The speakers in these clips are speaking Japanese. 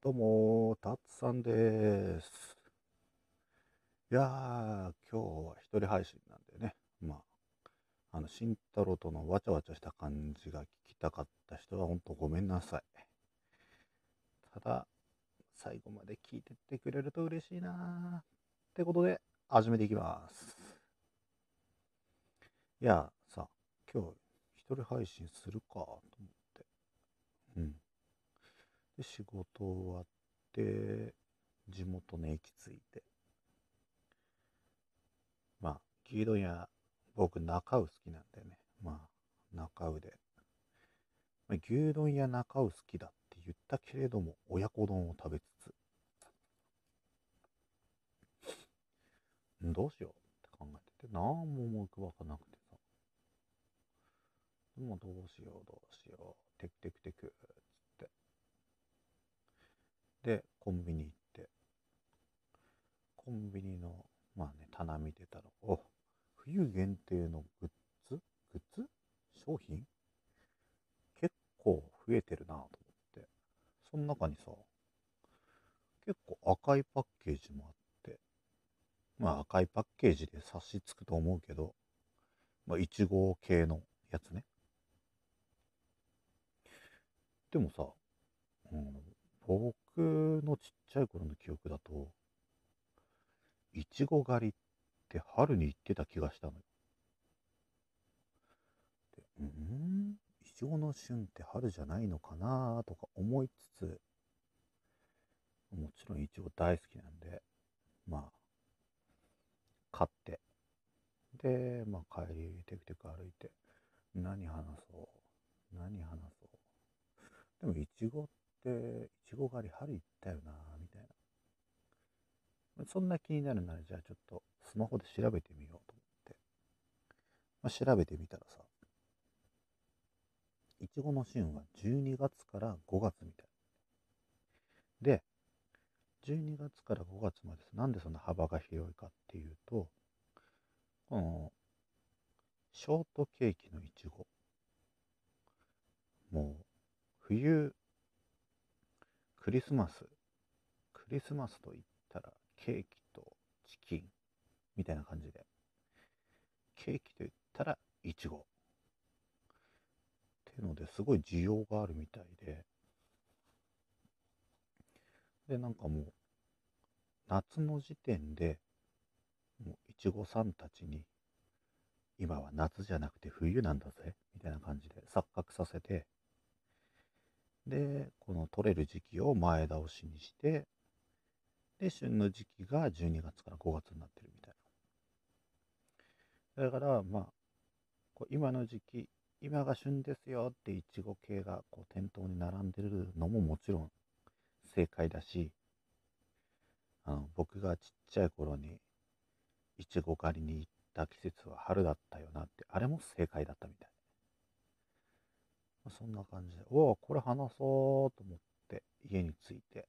どうも、たつさんです。いやー、今日は一人配信なんでね、まあ、あの、慎太郎とのわちゃわちゃした感じが聞きたかった人は本当ごめんなさい。ただ、最後まで聞いてってくれると嬉しいなーってことで、始めていきます。いや、さ、今日一人配信するかと思。で、仕事終わって、地元の駅着いて。まあ、牛丼屋、僕、中尾好きなんでね。まあ、中尾で。まあ、牛丼屋中尾好きだって言ったけれども、親子丼を食べつつ、どうしようって考えてて、なんも思い浮かばなくてさ。でもどうしようどうしよう、テクテクテク、っ。で、コンビニ行って、コンビニの、まあね、棚見てたら、お、冬限定のグッズ？グッズ？商品？結構増えてるなと思って。その中にさ、結構赤いパッケージもあって、まあ赤いパッケージで察しつくと思うけど、まあ1号系のやつね。でもさ、うん、僕のちっちゃい頃の記憶だと、いちご狩りって春に行ってた気がしたのよ。でうんいちごの旬って春じゃないのかなとか思いつつ、もちろんいちご大好きなんで、まあ、買って、で、まあ帰りテクテク歩いて、何話そう何話そうでもいちごっって、いちご狩り春行ったよなみたいな。そんな気になるなら、じゃあちょっとスマホで調べてみようと思って。まあ、調べてみたらさ、いちごの旬は12月から5月みたい。で、12月から5月までなんでそんな幅が広いかっていうと、この、ショートケーキのいちご。もう、冬、クリスマス、クリスマスと言ったらケーキとチキンみたいな感じで、ケーキと言ったらいちご。っていうのですごい需要があるみたいで、で、なんかもう、夏の時点で、もういちごさんたちに、今は夏じゃなくて冬なんだぜ、みたいな感じで錯覚させて、で、この取れる時期を前倒しにして、で、旬の時期が12月から5月になってるみたいな。だから、まあ、こう今の時期、今が旬ですよっていちご系がこう店頭に並んでるのももちろん正解だし、あの僕がちっちゃい頃にいちご狩りに行った季節は春だったよなって、あれも正解だったみたい。そんな感じで、おお、これ話そうと思って家に着いて、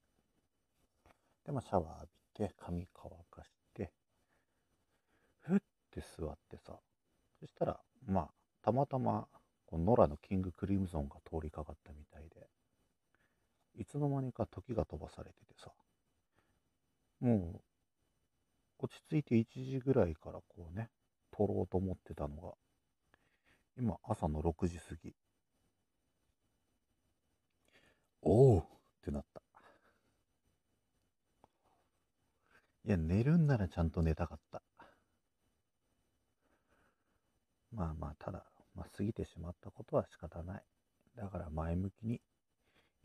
で、まあ、シャワー浴びて、髪乾かして、ふって座ってさ、そしたら、まあ、たまたま、こうノラのキングクリムゾンが通りかかったみたいで、いつの間にか時が飛ばされててさ、もう、落ち着いて1時ぐらいからこうね、撮ろうと思ってたのが、今朝の6時過ぎ。おおってなった。いや、寝るんならちゃんと寝たかった。まあまあ、ただ、まあ、過ぎてしまったことは仕方ない。だから前向きに、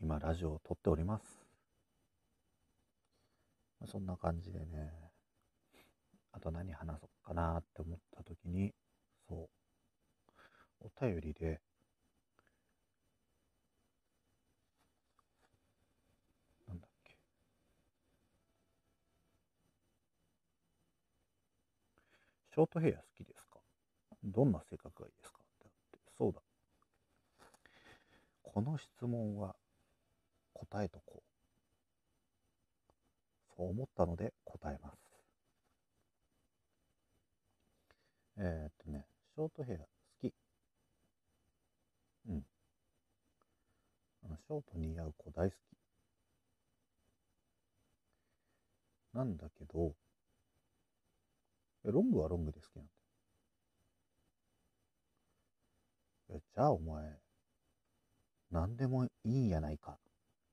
今ラジオを撮っております。まあそんな感じでね、あと何話そうかなって思った時に、そう、お便りで、なんだっけ。ショートヘア好きですか？どんな性格がいいですか？ってって、そうだ。この質問は答えとこう。そう思ったので答えます。えー、っとね、ショートヘア好き。うん。あの、ショート似合う子大好き。なんだけど、ロングはロングで好きなんだよ。じゃあお前、何でもいいんやないか、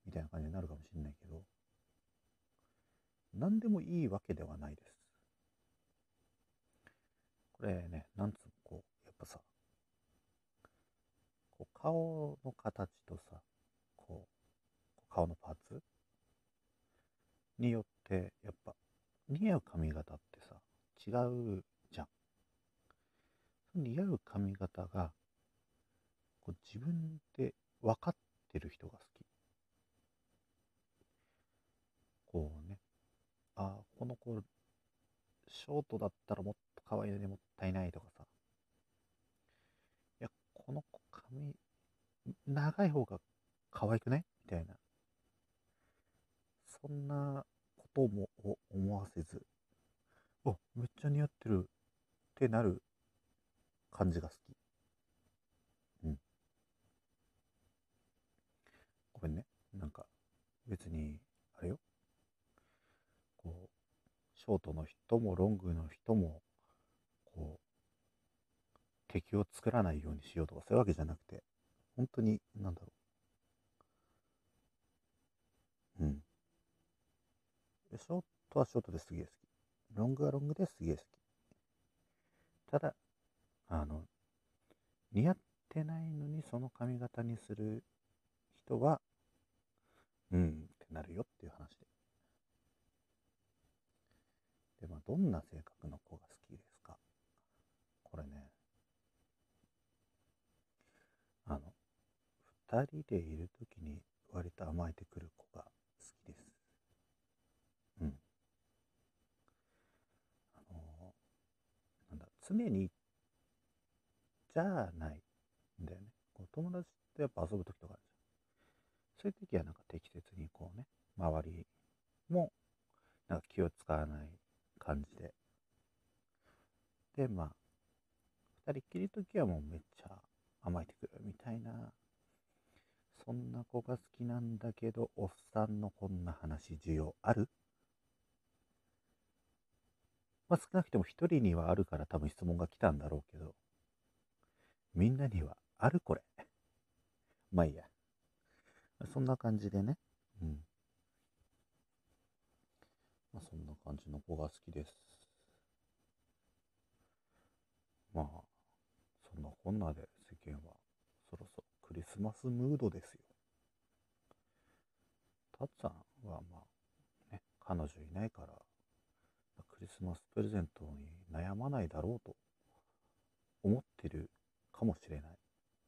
みたいな感じになるかもしれないけど、何でもいいわけではないです。これね、なんつうの、こう、やっぱさ、こう顔の形とさ、こう、顔のパーツによって、やっぱ、似合う髪型ってさ、違うじゃん。似合う髪型が、こう自分で分かってる人が好き。こう、あ、この子、ショートだったらもっと可愛いのにもったいないとかさ。いや、この子髪、長い方が可愛くない？みたいな。そんなことも思わせず、あ、めっちゃ似合ってるってなる感じが好き。うん。ごめんね。なんか、別に、あれよ。こう、ショートの人もロングの人も、こう、敵を作らないようにしようとかそういうわけじゃなくて、本当に、なんだろう。うん。ショートはショートですげえ好き。ロングはロングですげえ好き。ただ、あの、似合ってないのにその髪型にする人は、うんってなるよっていう話で。で、まあ、どんな性格の子が好きですか？これね、あの、二人でいるときに割と甘えてくる子が好きですうんあのなんだ。常にじゃないんだよね。こう友達とやっぱ遊ぶ時とかあるじゃん。そういう時はなんか適切にこうね、周りもなんか気を使わない感じで。で、まあ、二人っきりの時はもうめっちゃ甘えてくるみたいな、そんな子が好きなんだけど、おっさんのこんな話需要ある？まあ、少なくても一人にはあるから多分質問が来たんだろうけど、みんなにはあるこれ。まあいいや。そんな感じでね。うん。まあそんな感じの子が好きです。まあ、そんなこんなで世間はそろそろクリスマスムードですよ。たっちゃんはまあ、ね、彼女いないからクリスマスプレゼントに悩まないだろうと思ってるかもしれない。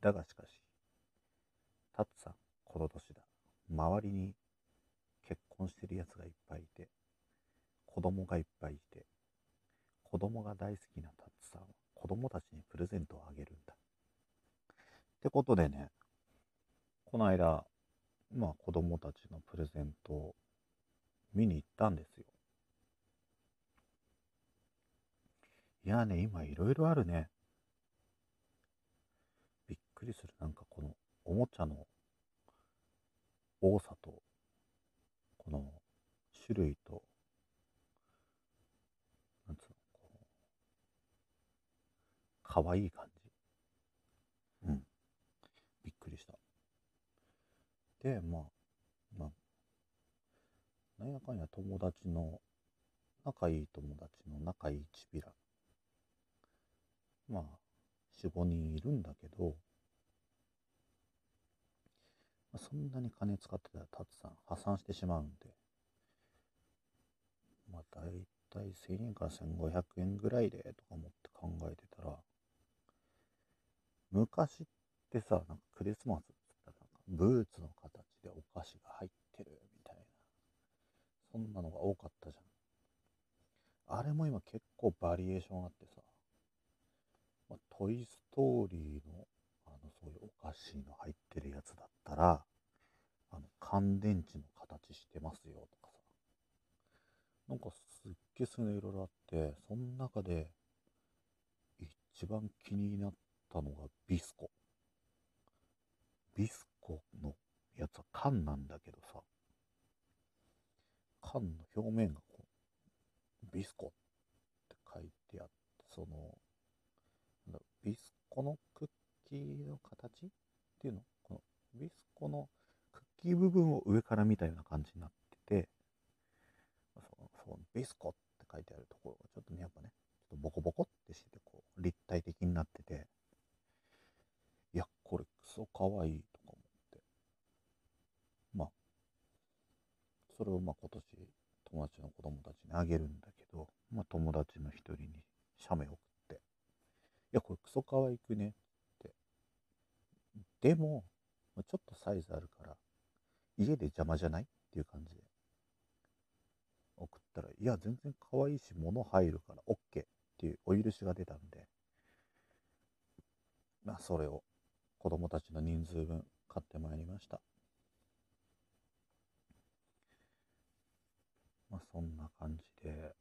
だがしかし、タッツさん、この年だ。周りに結婚してるやつがいっぱいいて、子供がいっぱいいて、子供が大好きなタッツさんは子供たちにプレゼントをあげるんだ。ってことでね、この間、まあ子供たちのプレゼントを見に行ったんですよ。いやね、今いろいろあるね。びっくりする。なんかこのおもちゃの多さと、この種類と、なんつうの、こう、かわい感じ。うん。びっくりした。で、まあ、まあ、なんやかんや友達の、仲いい友達の仲いいチビラまあ、4、5人いるんだけど、まあ、そんなに金使ってたら、タツさん破産してしまうんで、まあ、だいたい1000円から1500円ぐらいでとか思って考えてたら、昔ってさ、なんかクリスマスって言ったらなんかブーツの形でお菓子が入ってるみたいな、そんなのが多かったじゃん。あれも今結構バリエーションあってさ、まあ、トイ・ストーリーの、あの、そういうお菓子の入ってるやつだったら、あの、乾電池の形してますよとかさ。なんかすっげえそういうのいろいろあって、その中で、一番気になったのがビスコ。ビスコのやつは缶なんだけどさ、缶の表面がこうビスコって書いてあって、その、ビスコのクッキーの形っていうの？このビスコのクッキー部分を上から見たような感じになってて、そうそうビスコって書いてあるところがちょっとね、やっぱね、ちょっとボコボコってしてて、こう、立体的になってて、これクソかわいいとか思って。まあ、それをまあ今年友達の子供たちにあげるんだけど、まあ友達の一人に写メ送って、いや、これクソかわいくねって。でも、ちょっとサイズあるから、家で邪魔じゃないっていう感じで送ったら、いや、全然可愛いし、物入るから OK っていうお許しが出たんで、まあ、それを子供たちの人数分買ってまいりました。まあ、そんな感じで、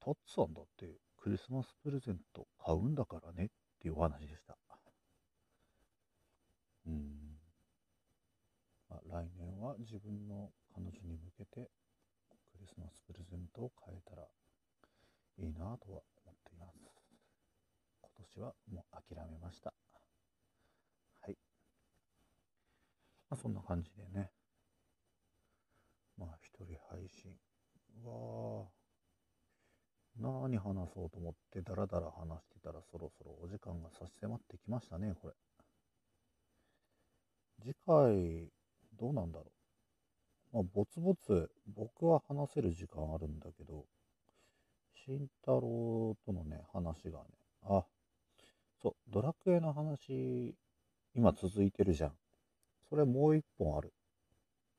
トッツさんだってクリスマスプレゼント買うんだからねっていうお話でした。うん。まあ、来年は自分の彼女に向けてクリスマスプレゼントを買えたらいいなとは思っています。今年はもう諦めました。はい。まあ、そんな感じでね。まあ、一人配信は、何話そうと思ってダラダラ話してたらそろそろお時間が差し迫ってきましたね、これ。次回、どうなんだろう。まあ、ぼつぼつ僕は話せる時間あるんだけど、慎太郎とのね、話がね、あ、そう、ドラクエの話、今続いてるじゃん。それもう一本ある。